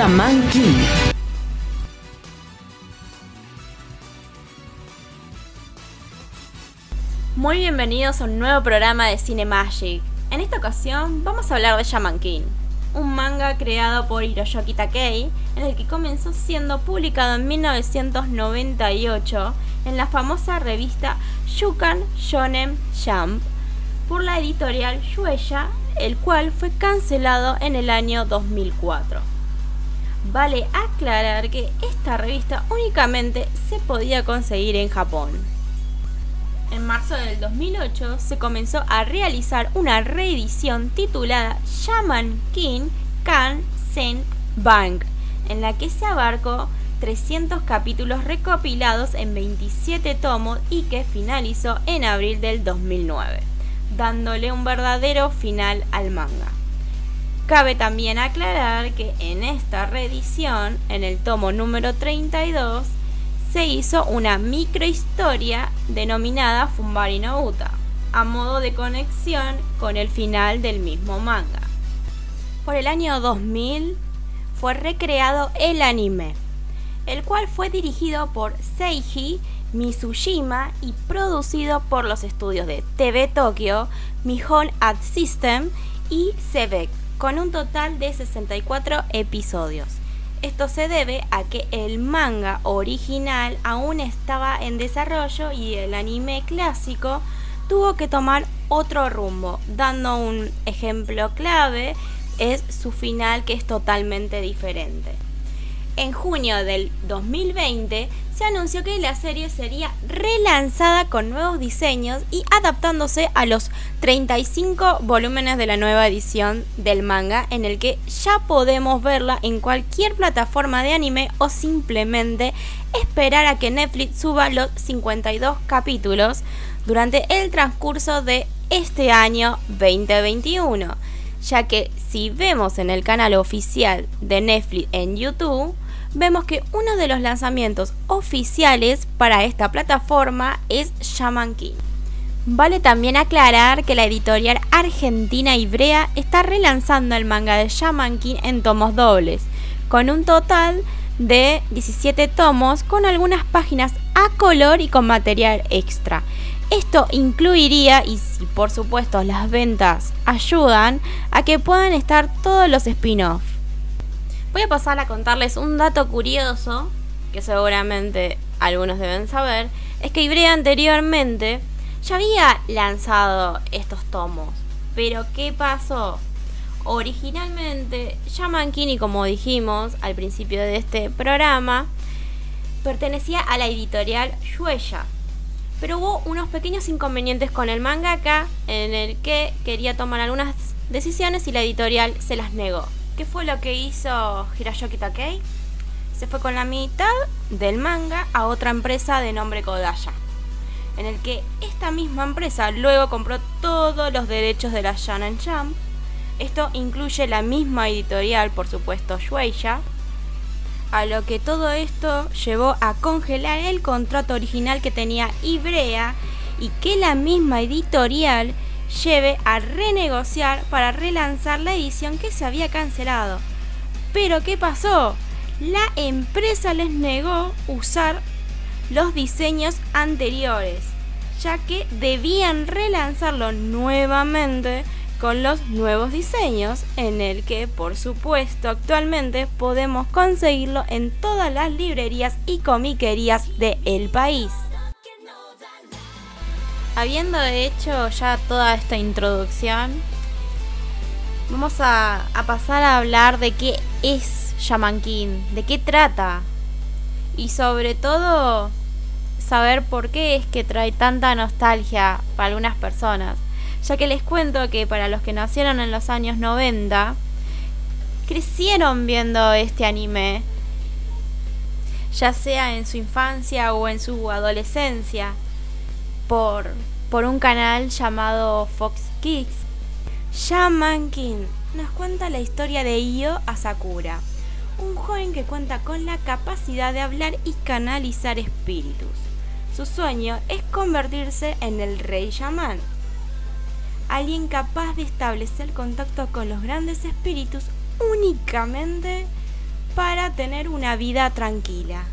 Shaman. Muy bienvenidos a un nuevo programa de Cine Magic. En esta ocasión vamos a hablar de Shaman King, un manga creado por Hiroyoki Takei, en el que comenzó siendo publicado en 1998 en la famosa revista Shukan Shonen Jump por la editorial Shueisha, el cual fue cancelado en el año 2004. Vale aclarar que esta revista únicamente se podía conseguir en Japón. En marzo del 2008 se comenzó a realizar una reedición titulada Shaman King Kan Sen Bank, en la que se abarcó 300 capítulos recopilados en 27 tomos y que finalizó en abril del 2009, dándole un verdadero final al manga. Cabe también aclarar que en esta reedición, en el tomo número 32, se hizo una microhistoria denominada Fumbari no Uta, a modo de conexión con el final del mismo manga. Por el año 2000 fue recreado el anime, el cual fue dirigido por Seiji Mizujima y producido por los estudios de TV Tokyo, Mihon Art System y Sebek, con un total de 64 episodios. Esto se debe a que el manga original aún estaba en desarrollo y el anime clásico tuvo que tomar otro rumbo, dando un ejemplo clave es su final que es totalmente diferente. En junio del 2020 se anunció que la serie sería relanzada con nuevos diseños y adaptándose a los 35 volúmenes de la nueva edición del manga en el que ya podemos verla en cualquier plataforma de anime o simplemente esperar a que Netflix suba los 52 capítulos durante el transcurso de este año 2021 ya que si vemos en el canal oficial de Netflix en YouTube, vemos que uno de los lanzamientos oficiales para esta plataforma es Shaman King. Vale también aclarar que la editorial argentina Ibrea está relanzando el manga de Shaman King en tomos dobles, con un total de 17 tomos con algunas páginas a color y con material extra. Esto incluiría, y si por supuesto las ventas ayudan, a que puedan estar todos los spin-off. Voy a pasar a contarles un dato curioso, que seguramente algunos deben saber, es que Ibrea anteriormente ya había lanzado estos tomos. Pero ¿qué pasó? Originalmente, Shaman King, como dijimos al principio de este programa, pertenecía a la editorial Shueisha pero hubo unos pequeños inconvenientes con el mangaka en el que quería tomar algunas decisiones y la editorial se las negó. ¿Qué fue lo que hizo Hiroyoki Takei? Se fue con la mitad del manga a otra empresa de nombre Kodaya, en el que esta misma empresa luego compró todos los derechos de la Shonen Jump. Esto incluye la misma editorial, por supuesto, Shueisha, a lo que todo esto llevó a congelar el contrato original que tenía Ibrea y que la misma editorial lleve a renegociar para relanzar la edición que se había cancelado. Pero ¿qué pasó? La empresa les negó usar los diseños anteriores, ya que debían relanzarlo nuevamente con los nuevos diseños en el que por supuesto actualmente podemos conseguirlo en todas las librerías y comiquerías del país. Habiendo hecho ya toda esta introducción, vamos a, pasar a hablar de qué es Shaman King, de qué trata. Y sobre todo saber por qué es que trae tanta nostalgia para algunas personas. Ya que les cuento que para los que nacieron en los años 90, crecieron viendo este anime, ya sea en su infancia o en su adolescencia, por, por un canal llamado Fox Kids. Shaman King nos cuenta la historia de Io Asakura, un joven que cuenta con la capacidad de hablar y canalizar espíritus. Su sueño es convertirse en el rey shaman alguien capaz de establecer contacto con los grandes espíritus únicamente para tener una vida tranquila.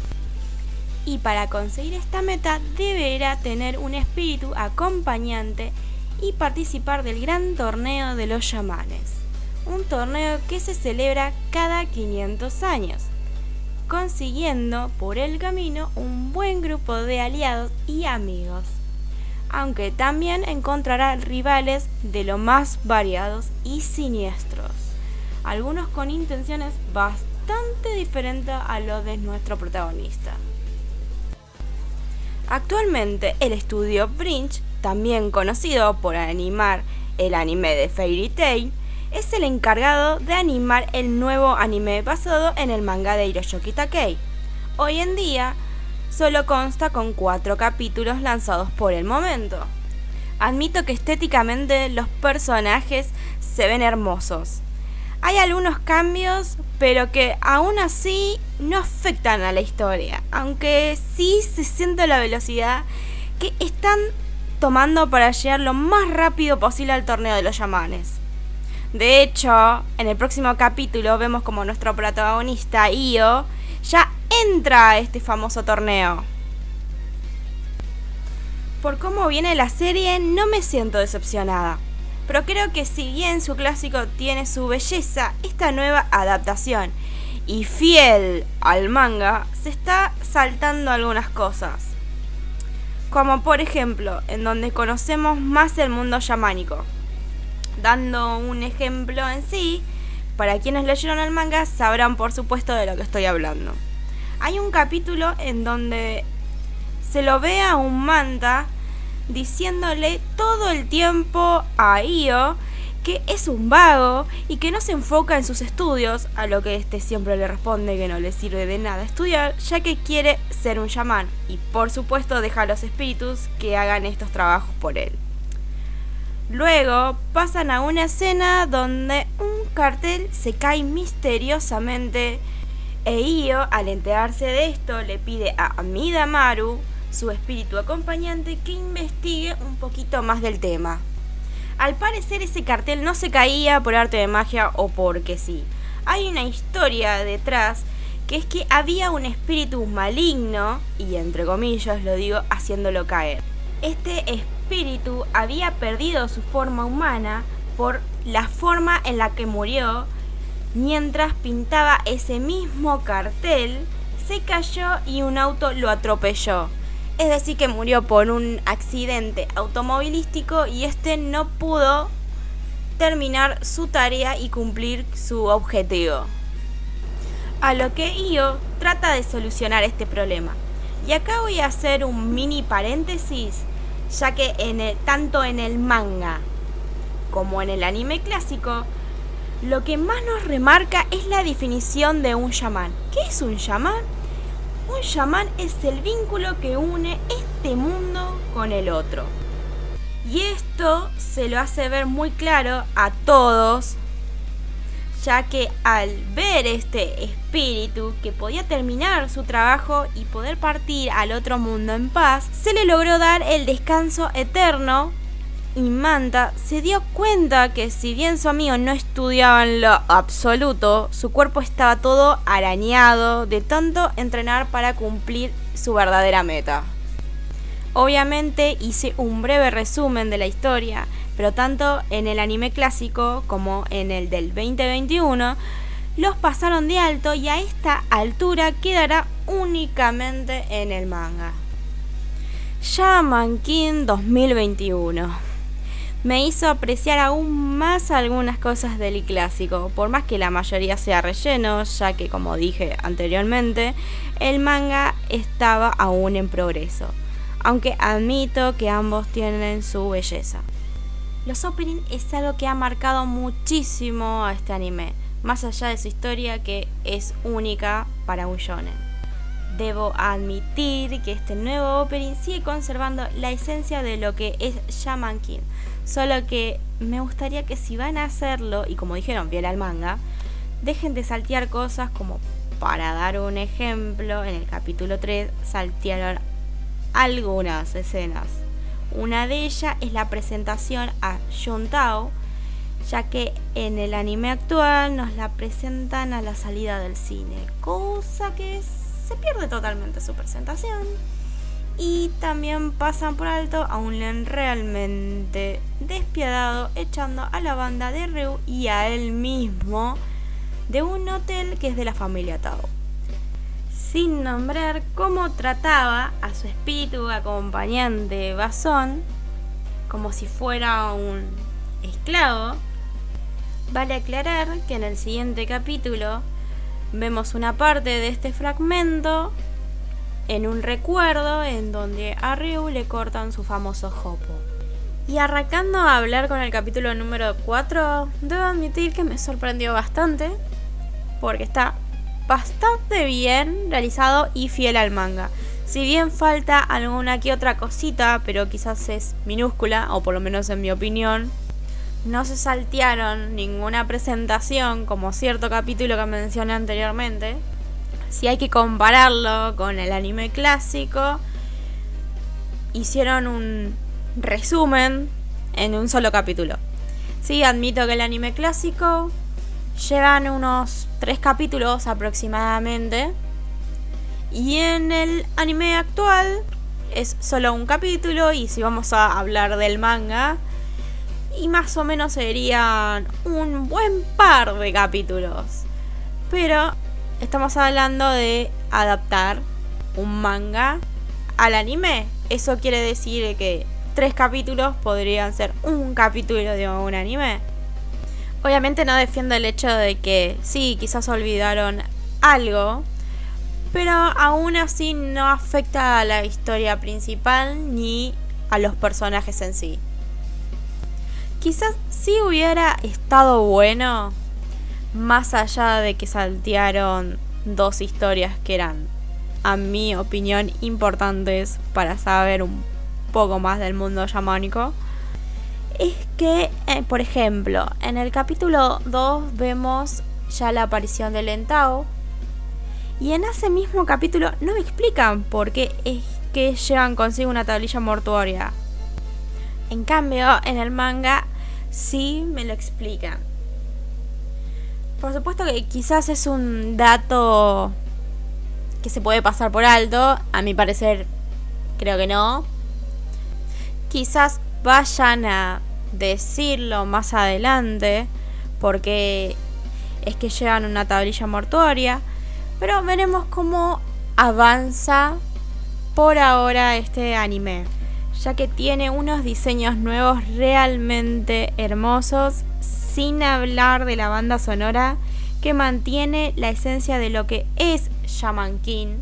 Y para conseguir esta meta deberá tener un espíritu acompañante y participar del gran torneo de los chamanes, un torneo que se celebra cada 500 años, consiguiendo por el camino un buen grupo de aliados y amigos, aunque también encontrará rivales de lo más variados y siniestros, algunos con intenciones bastante diferentes a los de nuestro protagonista. Actualmente el estudio Brinch también conocido por animar el anime de Fairy Tail, es el encargado de animar el nuevo anime basado en el manga de Hiroshi Takei. Hoy en día solo consta con cuatro capítulos lanzados por el momento. Admito que estéticamente los personajes se ven hermosos. Hay algunos cambios, pero que aún así no afectan a la historia, aunque sí se siente la velocidad que están tomando para llegar lo más rápido posible al torneo de los chamanes. De hecho, en el próximo capítulo vemos como nuestro protagonista, Io, ya entra a este famoso torneo. Por cómo viene la serie, no me siento decepcionada. Pero creo que si bien su clásico tiene su belleza, esta nueva adaptación y fiel al manga, se está saltando algunas cosas como por ejemplo en donde conocemos más el mundo chamánico. Dando un ejemplo en sí, para quienes leyeron el manga sabrán por supuesto de lo que estoy hablando. Hay un capítulo en donde se lo ve a un manta diciéndole todo el tiempo a Io que es un vago y que no se enfoca en sus estudios, a lo que este siempre le responde que no le sirve de nada estudiar, ya que quiere ser un chamán y por supuesto deja a los espíritus que hagan estos trabajos por él. Luego pasan a una escena donde un cartel se cae misteriosamente e Io, al enterarse de esto, le pide a Midamaru, su espíritu acompañante, que investigue un poquito más del tema. Al parecer ese cartel no se caía por arte de magia o porque sí. Hay una historia detrás que es que había un espíritu maligno, y entre comillas lo digo, haciéndolo caer. Este espíritu había perdido su forma humana por la forma en la que murió mientras pintaba ese mismo cartel, se cayó y un auto lo atropelló. Es decir, que murió por un accidente automovilístico y este no pudo terminar su tarea y cumplir su objetivo. A lo que Io trata de solucionar este problema. Y acá voy a hacer un mini paréntesis, ya que en tanto en el manga como en el anime clásico, lo que más nos remarca es la definición de un chamán. ¿Qué es un chamán? Un chamán es el vínculo que une este mundo con el otro. Y esto se lo hace ver muy claro a todos, ya que al ver este espíritu que podía terminar su trabajo y poder partir al otro mundo en paz, se le logró dar el descanso eterno y Manta se dio cuenta que si bien su amigo no estudiaba en lo absoluto, su cuerpo estaba todo arañado de tanto entrenar para cumplir su verdadera meta. Obviamente hice un breve resumen de la historia, pero tanto en el anime clásico como en el del 2021 los pasaron de alto y a esta altura quedará únicamente en el manga. Shaman King 2021 me hizo apreciar aún más algunas cosas del clásico, por más que la mayoría sea relleno, ya que como dije anteriormente, el manga estaba aún en progreso, aunque admito que ambos tienen su belleza. Los opening es algo que ha marcado muchísimo a este anime, más allá de su historia que es única para un shonen. Debo admitir que este nuevo opening sigue conservando la esencia de lo que es Shaman King, Solo que me gustaría que si van a hacerlo, y como dijeron, fiel al manga, dejen de saltear cosas como, para dar un ejemplo, en el capítulo 3 saltearon algunas escenas. Una de ellas es la presentación a Tao, ya que en el anime actual nos la presentan a la salida del cine, cosa que se pierde totalmente su presentación. Y también pasan por alto a un Len realmente despiadado echando a la banda de Ryu y a él mismo de un hotel que es de la familia Tao. Sin nombrar cómo trataba a su espíritu acompañante Basón como si fuera un esclavo, vale aclarar que en el siguiente capítulo vemos una parte de este fragmento en un recuerdo en donde a Ryu le cortan su famoso jopo. Y arrancando a hablar con el capítulo número 4, debo admitir que me sorprendió bastante porque está bastante bien realizado y fiel al manga. Si bien falta alguna que otra cosita, pero quizás es minúscula, o por lo menos en mi opinión, no se saltearon ninguna presentación como cierto capítulo que mencioné anteriormente. Si hay que compararlo con el anime clásico, hicieron un resumen en un solo capítulo. Sí, admito que el anime clásico llevan unos tres capítulos aproximadamente y en el anime actual es solo un capítulo y si vamos a hablar del manga, y más o menos serían un buen par de capítulos. Pero estamos hablando de adaptar un manga al anime. Eso quiere decir que tres capítulos podrían ser un capítulo de un anime. Obviamente no defiendo el hecho de que sí, quizás olvidaron algo, pero aún así no afecta a la historia principal ni a los personajes en sí. Quizás sí hubiera estado bueno, más allá de que saltearon dos historias que eran, a mi opinión, importantes para saber un poco más del mundo yamánico. Es que, eh, por ejemplo, en el capítulo 2 vemos ya la aparición de Lentao, y en ese mismo capítulo no me explican por qué es que llevan consigo una tablilla mortuoria. En cambio, en el manga sí me lo explican. Por supuesto que quizás es un dato que se puede pasar por alto. A mi parecer, creo que no. Quizás vayan a decirlo más adelante porque es que llevan una tablilla mortuoria. Pero veremos cómo avanza por ahora este anime, ya que tiene unos diseños nuevos realmente hermosos, sin hablar de la banda sonora que mantiene la esencia de lo que es Shaman King.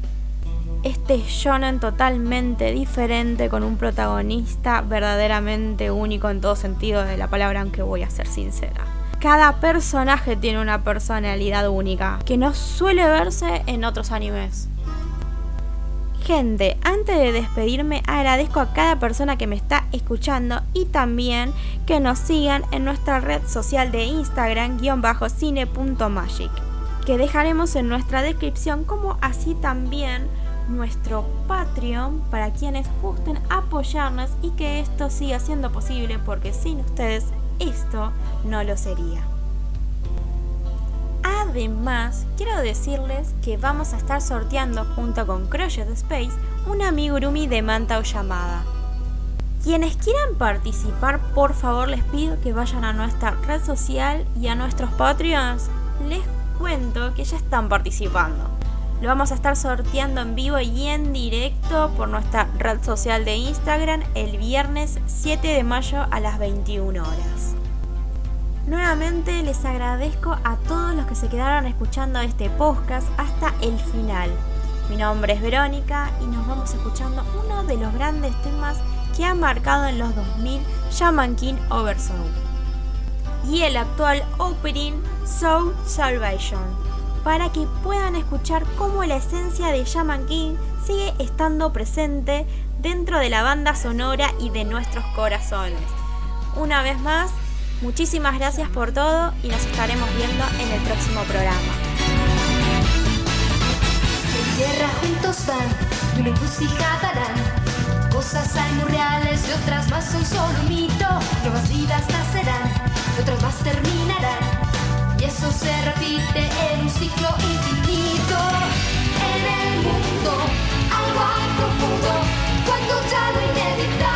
Este shonen totalmente diferente con un protagonista verdaderamente único en todo sentido de la palabra, aunque voy a ser sincera cada personaje tiene una personalidad única, que no suele verse en otros animes. Gente, antes de despedirme agradezco a cada persona que me está escuchando y también que nos sigan en nuestra red social de Instagram-cine.magic, que dejaremos en nuestra descripción como así también nuestro Patreon para quienes gusten apoyarnos y que esto siga siendo posible porque sin ustedes esto no lo sería. Además, quiero decirles que vamos a estar sorteando junto con Crochet Space un amigurumi de manta o llamada. Quienes quieran participar, por favor les pido que vayan a nuestra red social y a nuestros Patreons. Les cuento que ya están participando. Lo vamos a estar sorteando en vivo y en directo por nuestra red social de Instagram el viernes 7 de mayo a las 21 horas. Nuevamente les agradezco a todos los que se quedaron escuchando este podcast hasta el final. Mi nombre es Verónica y nos vamos escuchando uno de los grandes temas que ha marcado en los 2000 Shaman King Over Soul y el actual opening Soul Salvation para que puedan escuchar cómo la esencia de Shaman King sigue estando presente dentro de la banda sonora y de nuestros corazones. Una vez más, muchísimas gracias por todo y nos estaremos viendo en el próximo programa. juntos van, cosas hay muy reales y otras más son solo un mito. Nuevas vidas nacerán, y otras más terminarán. Y eso se repite en un ciclo infinito. En el mundo, algo hay profundo, cuando ya lo inevitable